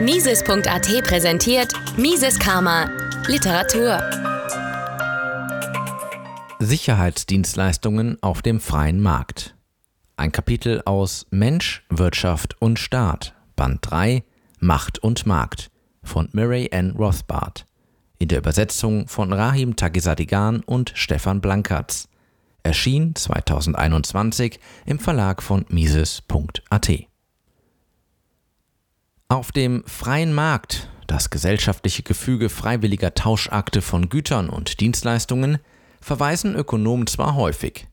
Mises.at präsentiert Mises Karma Literatur. Sicherheitsdienstleistungen auf dem freien Markt. Ein Kapitel aus Mensch, Wirtschaft und Staat, Band 3, Macht und Markt von Murray N. Rothbard. In der Übersetzung von Rahim Tagisadigan und Stefan Blankertz. Erschien 2021 im Verlag von Mises.at. Auf dem freien Markt, das gesellschaftliche Gefüge freiwilliger Tauschakte von Gütern und Dienstleistungen, verweisen Ökonomen zwar häufig.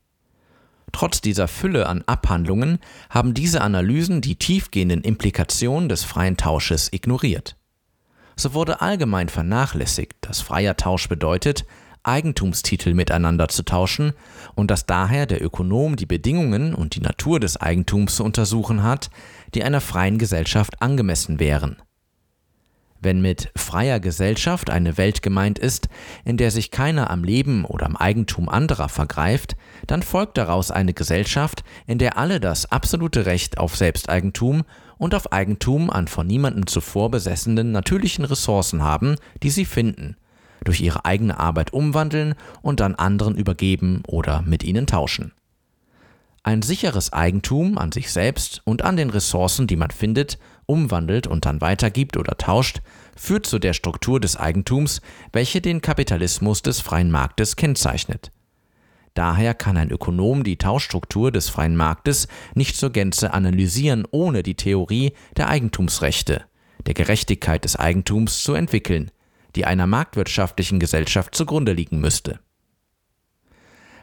Trotz dieser Fülle an Abhandlungen haben diese Analysen die tiefgehenden Implikationen des freien Tausches ignoriert. So wurde allgemein vernachlässigt, dass freier Tausch bedeutet, Eigentumstitel miteinander zu tauschen und dass daher der Ökonom die Bedingungen und die Natur des Eigentums zu untersuchen hat, die einer freien Gesellschaft angemessen wären. Wenn mit freier Gesellschaft eine Welt gemeint ist, in der sich keiner am Leben oder am Eigentum anderer vergreift, dann folgt daraus eine Gesellschaft, in der alle das absolute Recht auf Selbsteigentum und auf Eigentum an von niemandem zuvor besessenen natürlichen Ressourcen haben, die sie finden – durch ihre eigene Arbeit umwandeln und dann anderen übergeben oder mit ihnen tauschen. Ein sicheres Eigentum an sich selbst und an den Ressourcen, die man findet, umwandelt und dann weitergibt oder tauscht, führt zu der Struktur des Eigentums, welche den Kapitalismus des freien Marktes kennzeichnet. Daher kann ein Ökonom die Tauschstruktur des freien Marktes nicht zur Gänze analysieren, ohne die Theorie der Eigentumsrechte, der Gerechtigkeit des Eigentums zu entwickeln, die einer marktwirtschaftlichen Gesellschaft zugrunde liegen müsste.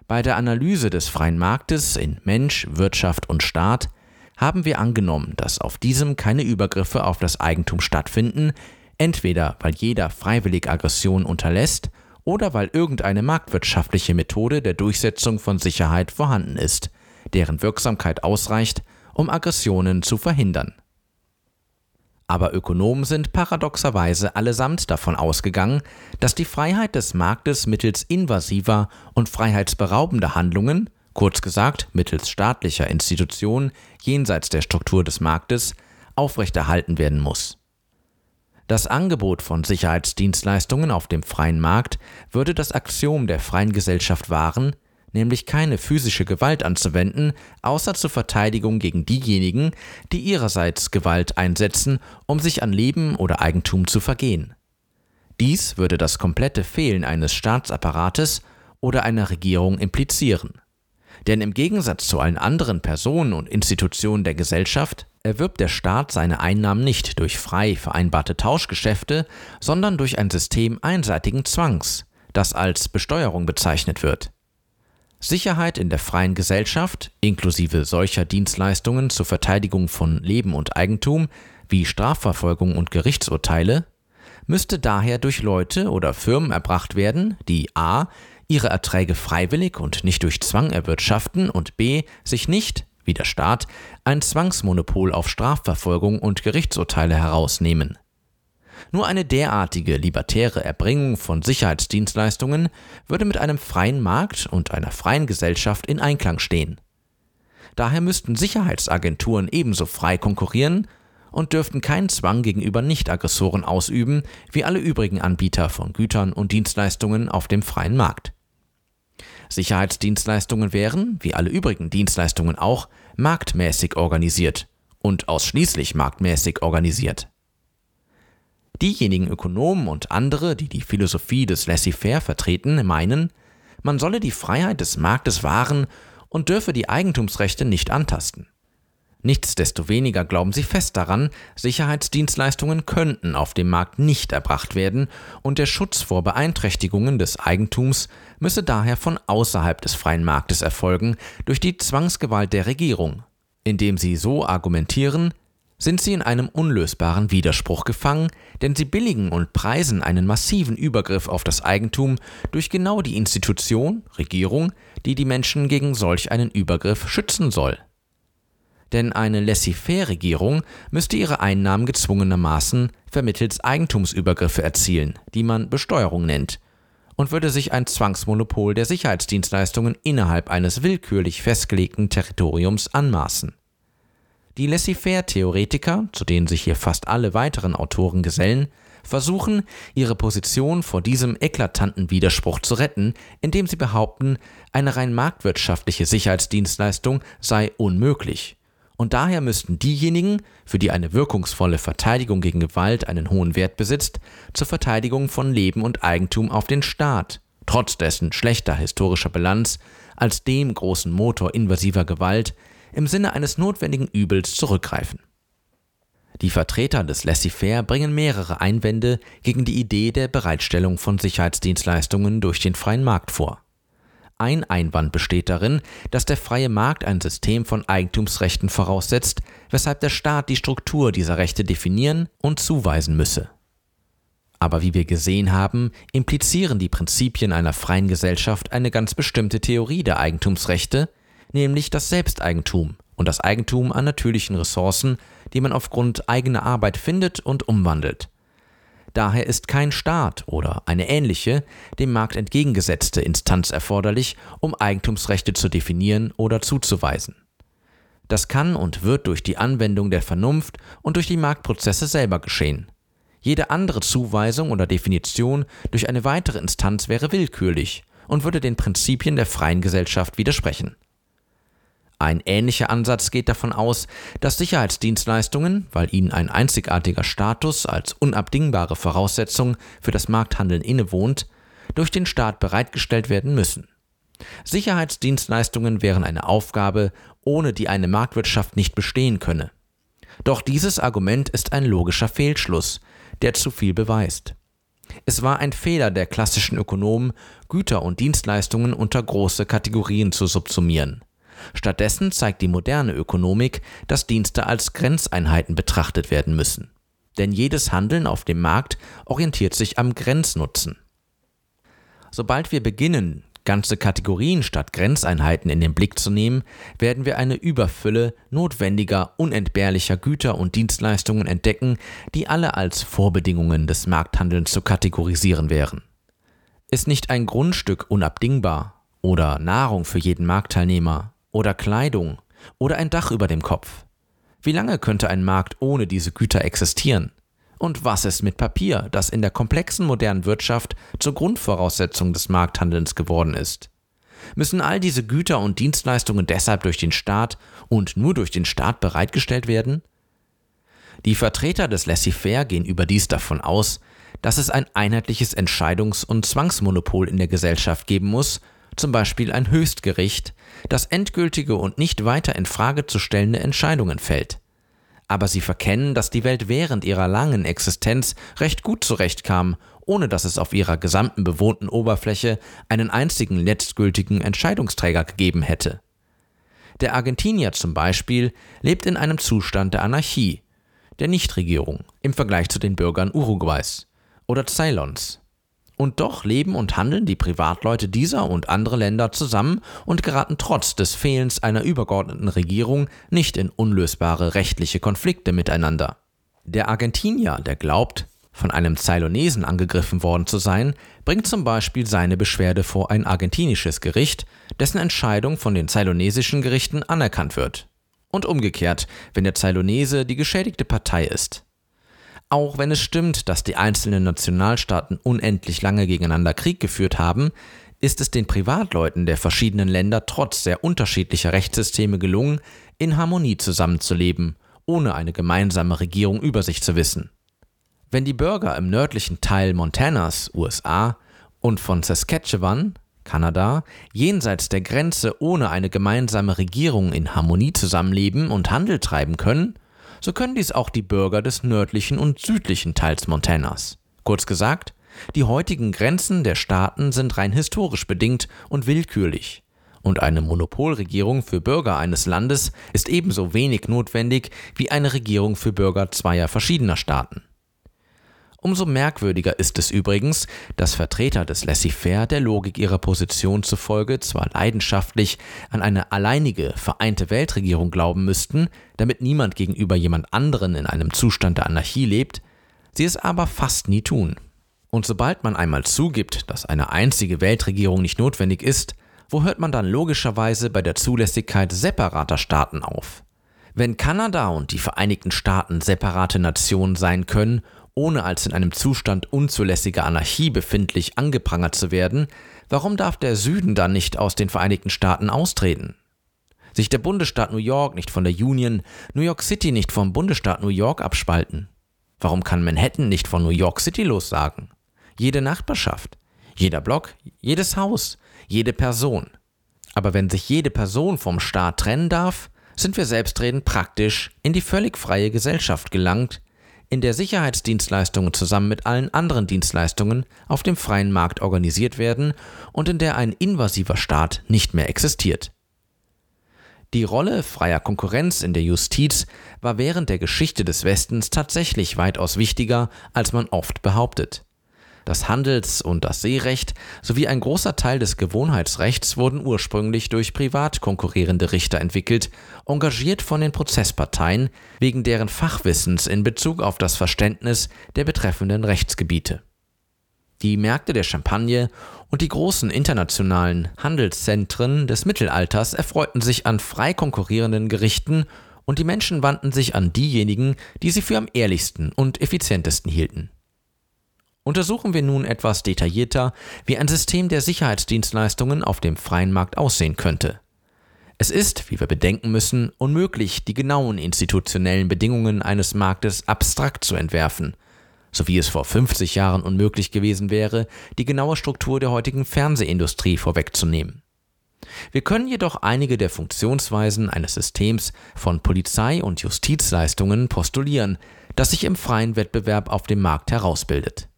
Bei der Analyse des freien Marktes in Mensch, Wirtschaft und Staat haben wir angenommen, dass auf diesem keine Übergriffe auf das Eigentum stattfinden, entweder weil jeder freiwillig Aggression unterlässt oder weil irgendeine marktwirtschaftliche Methode der Durchsetzung von Sicherheit vorhanden ist, deren Wirksamkeit ausreicht, um Aggressionen zu verhindern. Aber Ökonomen sind paradoxerweise allesamt davon ausgegangen, dass die Freiheit des Marktes mittels invasiver und freiheitsberaubender Handlungen, kurz gesagt mittels staatlicher Institutionen jenseits der Struktur des Marktes, aufrechterhalten werden muss. Das Angebot von Sicherheitsdienstleistungen auf dem freien Markt würde das Axiom der freien Gesellschaft wahren, nämlich keine physische Gewalt anzuwenden, außer zur Verteidigung gegen diejenigen, die ihrerseits Gewalt einsetzen, um sich an Leben oder Eigentum zu vergehen. Dies würde das komplette Fehlen eines Staatsapparates oder einer Regierung implizieren. Denn im Gegensatz zu allen anderen Personen und Institutionen der Gesellschaft erwirbt der Staat seine Einnahmen nicht durch frei vereinbarte Tauschgeschäfte, sondern durch ein System einseitigen Zwangs, das als Besteuerung bezeichnet wird. Sicherheit in der freien Gesellschaft, inklusive solcher Dienstleistungen zur Verteidigung von Leben und Eigentum wie Strafverfolgung und Gerichtsurteile, müsste daher durch Leute oder Firmen erbracht werden, die a. ihre Erträge freiwillig und nicht durch Zwang erwirtschaften und b. sich nicht, wie der Staat, ein Zwangsmonopol auf Strafverfolgung und Gerichtsurteile herausnehmen. Nur eine derartige libertäre Erbringung von Sicherheitsdienstleistungen würde mit einem freien Markt und einer freien Gesellschaft in Einklang stehen. Daher müssten Sicherheitsagenturen ebenso frei konkurrieren und dürften keinen Zwang gegenüber Nichtaggressoren ausüben, wie alle übrigen Anbieter von Gütern und Dienstleistungen auf dem freien Markt. Sicherheitsdienstleistungen wären, wie alle übrigen Dienstleistungen auch, marktmäßig organisiert und ausschließlich marktmäßig organisiert. Diejenigen Ökonomen und andere, die die Philosophie des Laissez-faire vertreten, meinen, man solle die Freiheit des Marktes wahren und dürfe die Eigentumsrechte nicht antasten. Nichtsdestoweniger glauben sie fest daran, Sicherheitsdienstleistungen könnten auf dem Markt nicht erbracht werden und der Schutz vor Beeinträchtigungen des Eigentums müsse daher von außerhalb des freien Marktes erfolgen durch die Zwangsgewalt der Regierung, indem sie so argumentieren, sind sie in einem unlösbaren Widerspruch gefangen, denn sie billigen und preisen einen massiven Übergriff auf das Eigentum durch genau die Institution, Regierung, die die Menschen gegen solch einen Übergriff schützen soll. Denn eine Laissez-faire-Regierung müsste ihre Einnahmen gezwungenermaßen vermittels Eigentumsübergriffe erzielen, die man Besteuerung nennt, und würde sich ein Zwangsmonopol der Sicherheitsdienstleistungen innerhalb eines willkürlich festgelegten Territoriums anmaßen. Die Laissez-faire-Theoretiker, zu denen sich hier fast alle weiteren Autoren gesellen, versuchen, ihre Position vor diesem eklatanten Widerspruch zu retten, indem sie behaupten, eine rein marktwirtschaftliche Sicherheitsdienstleistung sei unmöglich. Und daher müssten diejenigen, für die eine wirkungsvolle Verteidigung gegen Gewalt einen hohen Wert besitzt, zur Verteidigung von Leben und Eigentum auf den Staat, trotz dessen schlechter historischer Bilanz, als dem großen Motor invasiver Gewalt im Sinne eines notwendigen Übels zurückgreifen. Die Vertreter des Laissez-faire bringen mehrere Einwände gegen die Idee der Bereitstellung von Sicherheitsdienstleistungen durch den freien Markt vor. Ein Einwand besteht darin, dass der freie Markt ein System von Eigentumsrechten voraussetzt, weshalb der Staat die Struktur dieser Rechte definieren und zuweisen müsse. Aber wie wir gesehen haben, implizieren die Prinzipien einer freien Gesellschaft eine ganz bestimmte Theorie der Eigentumsrechte, nämlich das Selbsteigentum und das Eigentum an natürlichen Ressourcen, die man aufgrund eigener Arbeit findet und umwandelt. Daher ist kein Staat oder eine ähnliche, dem Markt entgegengesetzte Instanz erforderlich, um Eigentumsrechte zu definieren oder zuzuweisen. Das kann und wird durch die Anwendung der Vernunft und durch die Marktprozesse selber geschehen. Jede andere Zuweisung oder Definition durch eine weitere Instanz wäre willkürlich und würde den Prinzipien der freien Gesellschaft widersprechen. Ein ähnlicher Ansatz geht davon aus, dass Sicherheitsdienstleistungen, weil ihnen ein einzigartiger Status als unabdingbare Voraussetzung für das Markthandeln innewohnt, durch den Staat bereitgestellt werden müssen. Sicherheitsdienstleistungen wären eine Aufgabe, ohne die eine Marktwirtschaft nicht bestehen könne. Doch dieses Argument ist ein logischer Fehlschluss, der zu viel beweist. Es war ein Fehler der klassischen Ökonomen, Güter und Dienstleistungen unter große Kategorien zu subsumieren. Stattdessen zeigt die moderne Ökonomik, dass Dienste als Grenzeinheiten betrachtet werden müssen. Denn jedes Handeln auf dem Markt orientiert sich am Grenznutzen. Sobald wir beginnen, ganze Kategorien statt Grenzeinheiten in den Blick zu nehmen, werden wir eine Überfülle notwendiger, unentbehrlicher Güter und Dienstleistungen entdecken, die alle als Vorbedingungen des Markthandelns zu kategorisieren wären. Ist nicht ein Grundstück unabdingbar oder Nahrung für jeden Marktteilnehmer oder Kleidung oder ein Dach über dem Kopf. Wie lange könnte ein Markt ohne diese Güter existieren? Und was ist mit Papier, das in der komplexen modernen Wirtschaft zur Grundvoraussetzung des Markthandelns geworden ist? Müssen all diese Güter und Dienstleistungen deshalb durch den Staat und nur durch den Staat bereitgestellt werden? Die Vertreter des Laissez-faire gehen überdies davon aus, dass es ein einheitliches Entscheidungs- und Zwangsmonopol in der Gesellschaft geben muss, zum Beispiel ein Höchstgericht, das endgültige und nicht weiter in Frage zu stellende Entscheidungen fällt. Aber sie verkennen, dass die Welt während ihrer langen Existenz recht gut zurechtkam, ohne dass es auf ihrer gesamten bewohnten Oberfläche einen einzigen letztgültigen Entscheidungsträger gegeben hätte. Der Argentinier zum Beispiel lebt in einem Zustand der Anarchie, der Nichtregierung im Vergleich zu den Bürgern Uruguays oder Ceylons. Und doch leben und handeln die Privatleute dieser und andere Länder zusammen und geraten trotz des Fehlens einer übergeordneten Regierung nicht in unlösbare rechtliche Konflikte miteinander. Der Argentinier, der glaubt, von einem Ceylonesen angegriffen worden zu sein, bringt zum Beispiel seine Beschwerde vor ein argentinisches Gericht, dessen Entscheidung von den zeylonesischen Gerichten anerkannt wird. Und umgekehrt, wenn der Ceylonese die geschädigte Partei ist. Auch wenn es stimmt, dass die einzelnen Nationalstaaten unendlich lange gegeneinander Krieg geführt haben, ist es den Privatleuten der verschiedenen Länder trotz sehr unterschiedlicher Rechtssysteme gelungen, in Harmonie zusammenzuleben, ohne eine gemeinsame Regierung über sich zu wissen. Wenn die Bürger im nördlichen Teil Montanas, USA, und von Saskatchewan, Kanada, jenseits der Grenze ohne eine gemeinsame Regierung in Harmonie zusammenleben und Handel treiben können, so können dies auch die Bürger des nördlichen und südlichen Teils Montanas. Kurz gesagt, die heutigen Grenzen der Staaten sind rein historisch bedingt und willkürlich. Und eine Monopolregierung für Bürger eines Landes ist ebenso wenig notwendig wie eine Regierung für Bürger zweier verschiedener Staaten. Umso merkwürdiger ist es übrigens, dass Vertreter des Laissez-faire der Logik ihrer Position zufolge zwar leidenschaftlich an eine alleinige, vereinte Weltregierung glauben müssten, damit niemand gegenüber jemand anderen in einem Zustand der Anarchie lebt, sie es aber fast nie tun. Und sobald man einmal zugibt, dass eine einzige Weltregierung nicht notwendig ist, wo hört man dann logischerweise bei der Zulässigkeit separater Staaten auf? Wenn Kanada und die Vereinigten Staaten separate Nationen sein können, ohne als in einem Zustand unzulässiger Anarchie befindlich angeprangert zu werden, warum darf der Süden dann nicht aus den Vereinigten Staaten austreten? Sich der Bundesstaat New York nicht von der Union, New York City nicht vom Bundesstaat New York abspalten? Warum kann Manhattan nicht von New York City lossagen? Jede Nachbarschaft, jeder Block, jedes Haus, jede Person. Aber wenn sich jede Person vom Staat trennen darf, sind wir selbstredend praktisch in die völlig freie Gesellschaft gelangt, in der Sicherheitsdienstleistungen zusammen mit allen anderen Dienstleistungen auf dem freien Markt organisiert werden und in der ein invasiver Staat nicht mehr existiert. Die Rolle freier Konkurrenz in der Justiz war während der Geschichte des Westens tatsächlich weitaus wichtiger, als man oft behauptet. Das Handels- und das Seerecht sowie ein großer Teil des Gewohnheitsrechts wurden ursprünglich durch privat konkurrierende Richter entwickelt, engagiert von den Prozessparteien wegen deren Fachwissens in Bezug auf das Verständnis der betreffenden Rechtsgebiete. Die Märkte der Champagne und die großen internationalen Handelszentren des Mittelalters erfreuten sich an frei konkurrierenden Gerichten und die Menschen wandten sich an diejenigen, die sie für am ehrlichsten und effizientesten hielten. Untersuchen wir nun etwas detaillierter, wie ein System der Sicherheitsdienstleistungen auf dem freien Markt aussehen könnte. Es ist, wie wir bedenken müssen, unmöglich, die genauen institutionellen Bedingungen eines Marktes abstrakt zu entwerfen, so wie es vor 50 Jahren unmöglich gewesen wäre, die genaue Struktur der heutigen Fernsehindustrie vorwegzunehmen. Wir können jedoch einige der Funktionsweisen eines Systems von Polizei- und Justizleistungen postulieren, das sich im freien Wettbewerb auf dem Markt herausbildet.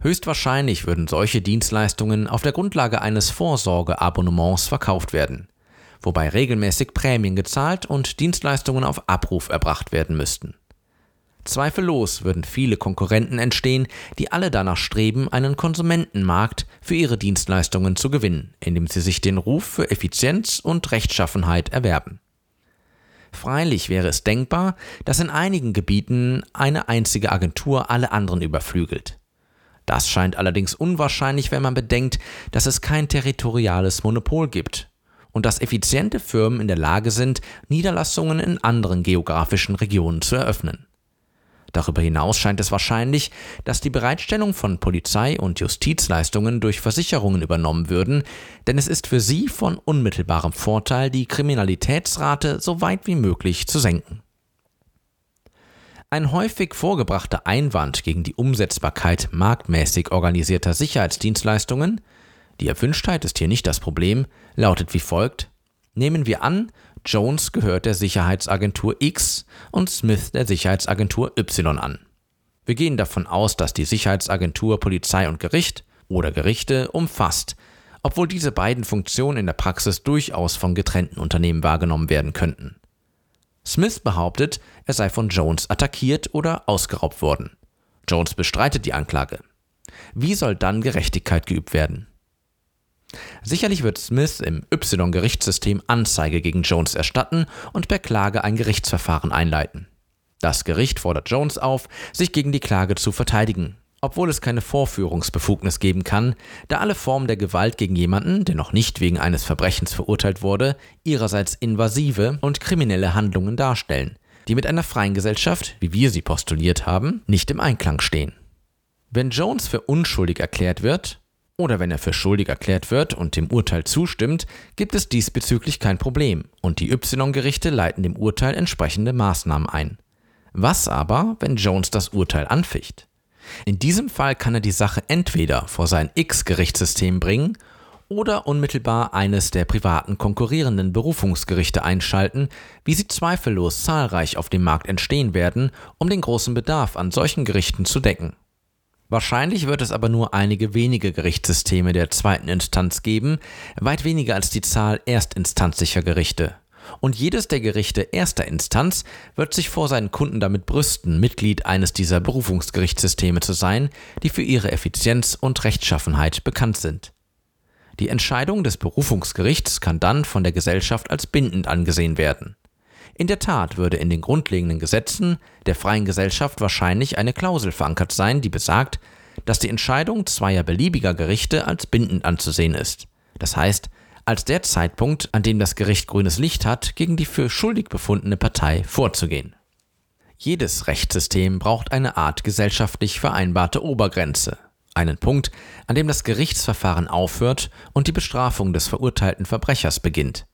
Höchstwahrscheinlich würden solche Dienstleistungen auf der Grundlage eines Vorsorgeabonnements verkauft werden, wobei regelmäßig Prämien gezahlt und Dienstleistungen auf Abruf erbracht werden müssten. Zweifellos würden viele Konkurrenten entstehen, die alle danach streben, einen Konsumentenmarkt für ihre Dienstleistungen zu gewinnen, indem sie sich den Ruf für Effizienz und Rechtschaffenheit erwerben. Freilich wäre es denkbar, dass in einigen Gebieten eine einzige Agentur alle anderen überflügelt. Das scheint allerdings unwahrscheinlich, wenn man bedenkt, dass es kein territoriales Monopol gibt und dass effiziente Firmen in der Lage sind, Niederlassungen in anderen geografischen Regionen zu eröffnen. Darüber hinaus scheint es wahrscheinlich, dass die Bereitstellung von Polizei- und Justizleistungen durch Versicherungen übernommen würden, denn es ist für sie von unmittelbarem Vorteil, die Kriminalitätsrate so weit wie möglich zu senken. Ein häufig vorgebrachter Einwand gegen die Umsetzbarkeit marktmäßig organisierter Sicherheitsdienstleistungen, die Erwünschtheit ist hier nicht das Problem, lautet wie folgt. Nehmen wir an, Jones gehört der Sicherheitsagentur X und Smith der Sicherheitsagentur Y an. Wir gehen davon aus, dass die Sicherheitsagentur Polizei und Gericht oder Gerichte umfasst, obwohl diese beiden Funktionen in der Praxis durchaus von getrennten Unternehmen wahrgenommen werden könnten. Smith behauptet, er sei von Jones attackiert oder ausgeraubt worden. Jones bestreitet die Anklage. Wie soll dann Gerechtigkeit geübt werden? Sicherlich wird Smith im Y-Gerichtssystem Anzeige gegen Jones erstatten und per Klage ein Gerichtsverfahren einleiten. Das Gericht fordert Jones auf, sich gegen die Klage zu verteidigen obwohl es keine Vorführungsbefugnis geben kann, da alle Formen der Gewalt gegen jemanden, der noch nicht wegen eines Verbrechens verurteilt wurde, ihrerseits invasive und kriminelle Handlungen darstellen, die mit einer freien Gesellschaft, wie wir sie postuliert haben, nicht im Einklang stehen. Wenn Jones für unschuldig erklärt wird, oder wenn er für schuldig erklärt wird und dem Urteil zustimmt, gibt es diesbezüglich kein Problem und die Y-Gerichte leiten dem Urteil entsprechende Maßnahmen ein. Was aber, wenn Jones das Urteil anficht? In diesem Fall kann er die Sache entweder vor sein X-Gerichtssystem bringen oder unmittelbar eines der privaten konkurrierenden Berufungsgerichte einschalten, wie sie zweifellos zahlreich auf dem Markt entstehen werden, um den großen Bedarf an solchen Gerichten zu decken. Wahrscheinlich wird es aber nur einige wenige Gerichtssysteme der zweiten Instanz geben, weit weniger als die Zahl erstinstanzlicher Gerichte und jedes der Gerichte erster Instanz wird sich vor seinen Kunden damit brüsten, Mitglied eines dieser Berufungsgerichtssysteme zu sein, die für ihre Effizienz und Rechtschaffenheit bekannt sind. Die Entscheidung des Berufungsgerichts kann dann von der Gesellschaft als bindend angesehen werden. In der Tat würde in den grundlegenden Gesetzen der freien Gesellschaft wahrscheinlich eine Klausel verankert sein, die besagt, dass die Entscheidung zweier beliebiger Gerichte als bindend anzusehen ist. Das heißt, als der Zeitpunkt, an dem das Gericht grünes Licht hat, gegen die für schuldig befundene Partei vorzugehen. Jedes Rechtssystem braucht eine Art gesellschaftlich vereinbarte Obergrenze, einen Punkt, an dem das Gerichtsverfahren aufhört und die Bestrafung des verurteilten Verbrechers beginnt.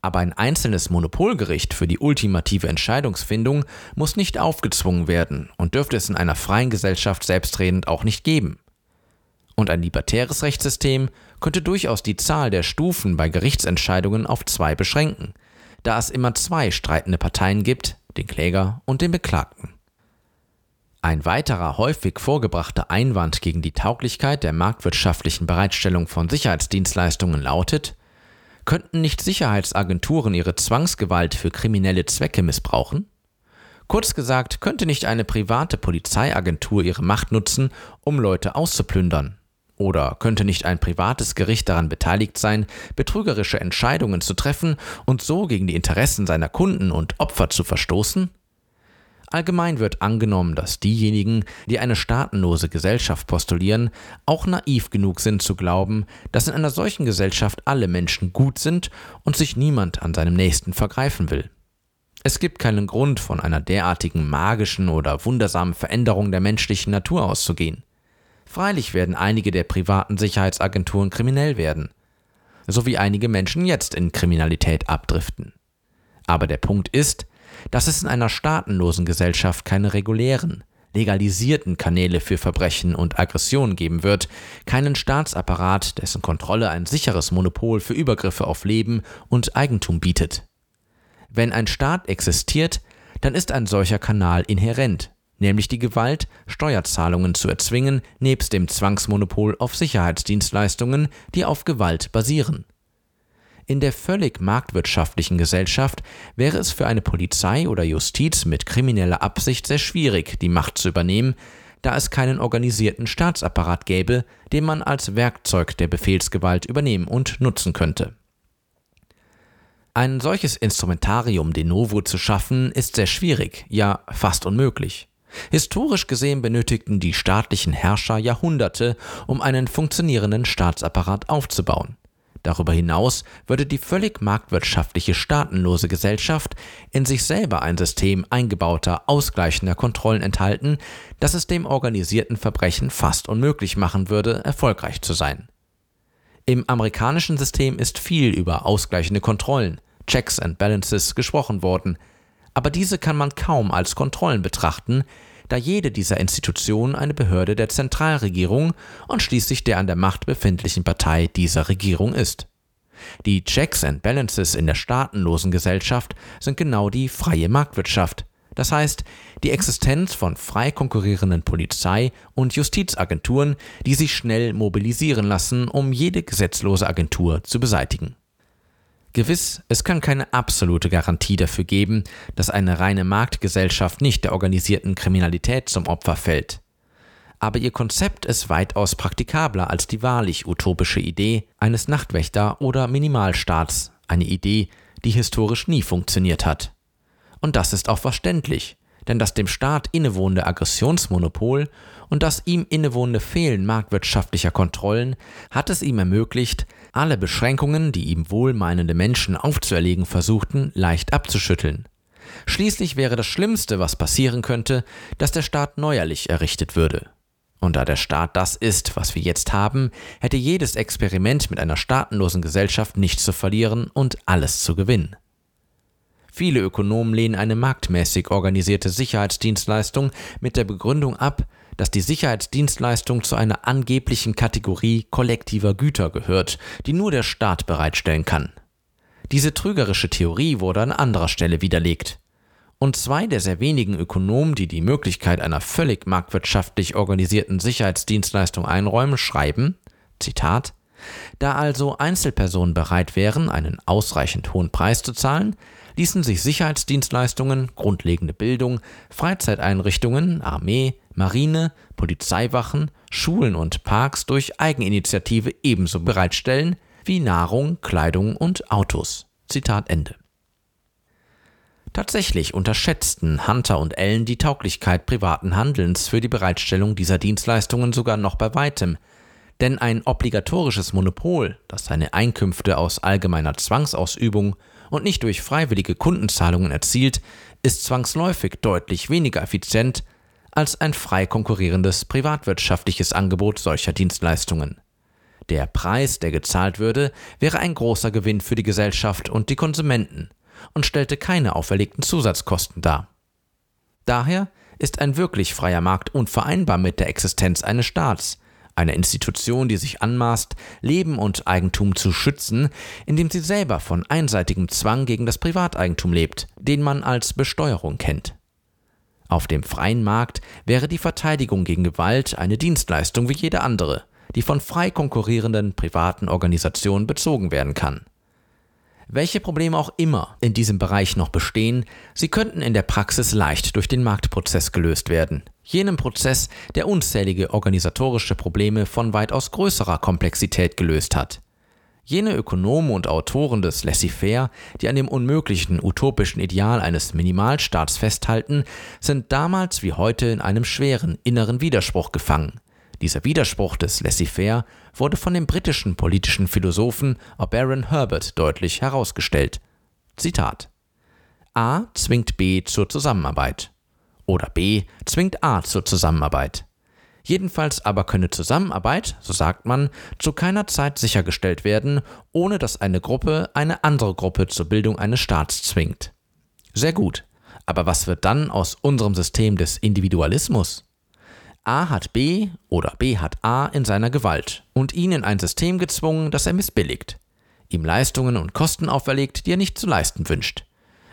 Aber ein einzelnes Monopolgericht für die ultimative Entscheidungsfindung muss nicht aufgezwungen werden und dürfte es in einer freien Gesellschaft selbstredend auch nicht geben. Und ein libertäres Rechtssystem könnte durchaus die Zahl der Stufen bei Gerichtsentscheidungen auf zwei beschränken, da es immer zwei streitende Parteien gibt, den Kläger und den Beklagten. Ein weiterer häufig vorgebrachter Einwand gegen die Tauglichkeit der marktwirtschaftlichen Bereitstellung von Sicherheitsdienstleistungen lautet, könnten nicht Sicherheitsagenturen ihre Zwangsgewalt für kriminelle Zwecke missbrauchen? Kurz gesagt, könnte nicht eine private Polizeiagentur ihre Macht nutzen, um Leute auszuplündern? Oder könnte nicht ein privates Gericht daran beteiligt sein, betrügerische Entscheidungen zu treffen und so gegen die Interessen seiner Kunden und Opfer zu verstoßen? Allgemein wird angenommen, dass diejenigen, die eine staatenlose Gesellschaft postulieren, auch naiv genug sind zu glauben, dass in einer solchen Gesellschaft alle Menschen gut sind und sich niemand an seinem Nächsten vergreifen will. Es gibt keinen Grund, von einer derartigen magischen oder wundersamen Veränderung der menschlichen Natur auszugehen. Freilich werden einige der privaten Sicherheitsagenturen kriminell werden, so wie einige Menschen jetzt in Kriminalität abdriften. Aber der Punkt ist, dass es in einer staatenlosen Gesellschaft keine regulären, legalisierten Kanäle für Verbrechen und Aggressionen geben wird, keinen Staatsapparat, dessen Kontrolle ein sicheres Monopol für Übergriffe auf Leben und Eigentum bietet. Wenn ein Staat existiert, dann ist ein solcher Kanal inhärent, nämlich die Gewalt, Steuerzahlungen zu erzwingen, nebst dem Zwangsmonopol auf Sicherheitsdienstleistungen, die auf Gewalt basieren. In der völlig marktwirtschaftlichen Gesellschaft wäre es für eine Polizei oder Justiz mit krimineller Absicht sehr schwierig, die Macht zu übernehmen, da es keinen organisierten Staatsapparat gäbe, den man als Werkzeug der Befehlsgewalt übernehmen und nutzen könnte. Ein solches Instrumentarium de novo zu schaffen, ist sehr schwierig, ja fast unmöglich. Historisch gesehen benötigten die staatlichen Herrscher Jahrhunderte, um einen funktionierenden Staatsapparat aufzubauen. Darüber hinaus würde die völlig marktwirtschaftliche staatenlose Gesellschaft in sich selber ein System eingebauter, ausgleichender Kontrollen enthalten, das es dem organisierten Verbrechen fast unmöglich machen würde, erfolgreich zu sein. Im amerikanischen System ist viel über ausgleichende Kontrollen, Checks and Balances gesprochen worden, aber diese kann man kaum als Kontrollen betrachten, da jede dieser Institutionen eine Behörde der Zentralregierung und schließlich der an der Macht befindlichen Partei dieser Regierung ist. Die Checks and Balances in der staatenlosen Gesellschaft sind genau die freie Marktwirtschaft, das heißt die Existenz von frei konkurrierenden Polizei- und Justizagenturen, die sich schnell mobilisieren lassen, um jede gesetzlose Agentur zu beseitigen. Gewiss, es kann keine absolute Garantie dafür geben, dass eine reine Marktgesellschaft nicht der organisierten Kriminalität zum Opfer fällt. Aber ihr Konzept ist weitaus praktikabler als die wahrlich utopische Idee eines Nachtwächter- oder Minimalstaats, eine Idee, die historisch nie funktioniert hat. Und das ist auch verständlich, denn das dem Staat innewohnende Aggressionsmonopol und das ihm innewohnende Fehlen marktwirtschaftlicher Kontrollen hat es ihm ermöglicht, alle Beschränkungen, die ihm wohlmeinende Menschen aufzuerlegen versuchten, leicht abzuschütteln. Schließlich wäre das Schlimmste, was passieren könnte, dass der Staat neuerlich errichtet würde. Und da der Staat das ist, was wir jetzt haben, hätte jedes Experiment mit einer staatenlosen Gesellschaft nichts zu verlieren und alles zu gewinnen. Viele Ökonomen lehnen eine marktmäßig organisierte Sicherheitsdienstleistung mit der Begründung ab, dass die Sicherheitsdienstleistung zu einer angeblichen Kategorie kollektiver Güter gehört, die nur der Staat bereitstellen kann. Diese trügerische Theorie wurde an anderer Stelle widerlegt. Und zwei der sehr wenigen Ökonomen, die die Möglichkeit einer völlig marktwirtschaftlich organisierten Sicherheitsdienstleistung einräumen, schreiben, Zitat, da also Einzelpersonen bereit wären, einen ausreichend hohen Preis zu zahlen, ließen sich Sicherheitsdienstleistungen, grundlegende Bildung, Freizeiteinrichtungen, Armee, Marine, Polizeiwachen, Schulen und Parks durch Eigeninitiative ebenso bereitstellen wie Nahrung, Kleidung und Autos. Zitat Ende. Tatsächlich unterschätzten Hunter und Ellen die Tauglichkeit privaten Handelns für die Bereitstellung dieser Dienstleistungen sogar noch bei weitem, Denn ein obligatorisches Monopol, das seine Einkünfte aus allgemeiner Zwangsausübung und nicht durch freiwillige Kundenzahlungen erzielt, ist zwangsläufig deutlich weniger effizient als ein frei konkurrierendes privatwirtschaftliches Angebot solcher Dienstleistungen. Der Preis, der gezahlt würde, wäre ein großer Gewinn für die Gesellschaft und die Konsumenten und stellte keine auferlegten Zusatzkosten dar. Daher ist ein wirklich freier Markt unvereinbar mit der Existenz eines Staats, einer Institution, die sich anmaßt, Leben und Eigentum zu schützen, indem sie selber von einseitigem Zwang gegen das Privateigentum lebt, den man als Besteuerung kennt. Auf dem freien Markt wäre die Verteidigung gegen Gewalt eine Dienstleistung wie jede andere, die von frei konkurrierenden privaten Organisationen bezogen werden kann. Welche Probleme auch immer in diesem Bereich noch bestehen, sie könnten in der Praxis leicht durch den Marktprozess gelöst werden. Jenem Prozess, der unzählige organisatorische Probleme von weitaus größerer Komplexität gelöst hat. Jene Ökonomen und Autoren des Laissez-faire, die an dem unmöglichen utopischen Ideal eines Minimalstaats festhalten, sind damals wie heute in einem schweren inneren Widerspruch gefangen. Dieser Widerspruch des Laissez-faire wurde von dem britischen politischen Philosophen Baron Herbert deutlich herausgestellt. Zitat A zwingt B zur Zusammenarbeit oder B zwingt A zur Zusammenarbeit. Jedenfalls aber könne Zusammenarbeit, so sagt man, zu keiner Zeit sichergestellt werden, ohne dass eine Gruppe eine andere Gruppe zur Bildung eines Staats zwingt. Sehr gut. Aber was wird dann aus unserem System des Individualismus? A hat B oder B hat A in seiner Gewalt und ihn in ein System gezwungen, das er missbilligt, ihm Leistungen und Kosten auferlegt, die er nicht zu leisten wünscht,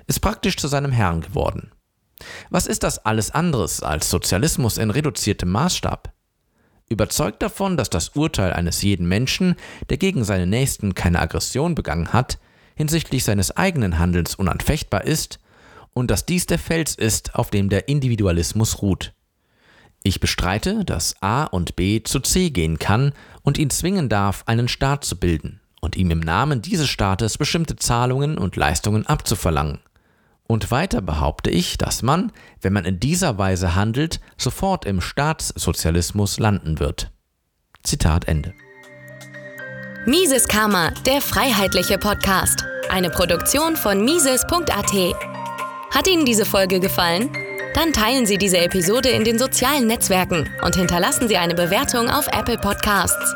ist praktisch zu seinem Herrn geworden. Was ist das alles anderes als Sozialismus in reduziertem Maßstab? Überzeugt davon, dass das Urteil eines jeden Menschen, der gegen seine Nächsten keine Aggression begangen hat, hinsichtlich seines eigenen Handelns unanfechtbar ist und dass dies der Fels ist, auf dem der Individualismus ruht. Ich bestreite, dass A und B zu C gehen kann und ihn zwingen darf, einen Staat zu bilden und ihm im Namen dieses Staates bestimmte Zahlungen und Leistungen abzuverlangen. Und weiter behaupte ich, dass man, wenn man in dieser Weise handelt, sofort im Staatssozialismus landen wird. Zitat Ende. Mises Karma, der freiheitliche Podcast. Eine Produktion von Mises.at. Hat Ihnen diese Folge gefallen? Dann teilen Sie diese Episode in den sozialen Netzwerken und hinterlassen Sie eine Bewertung auf Apple Podcasts.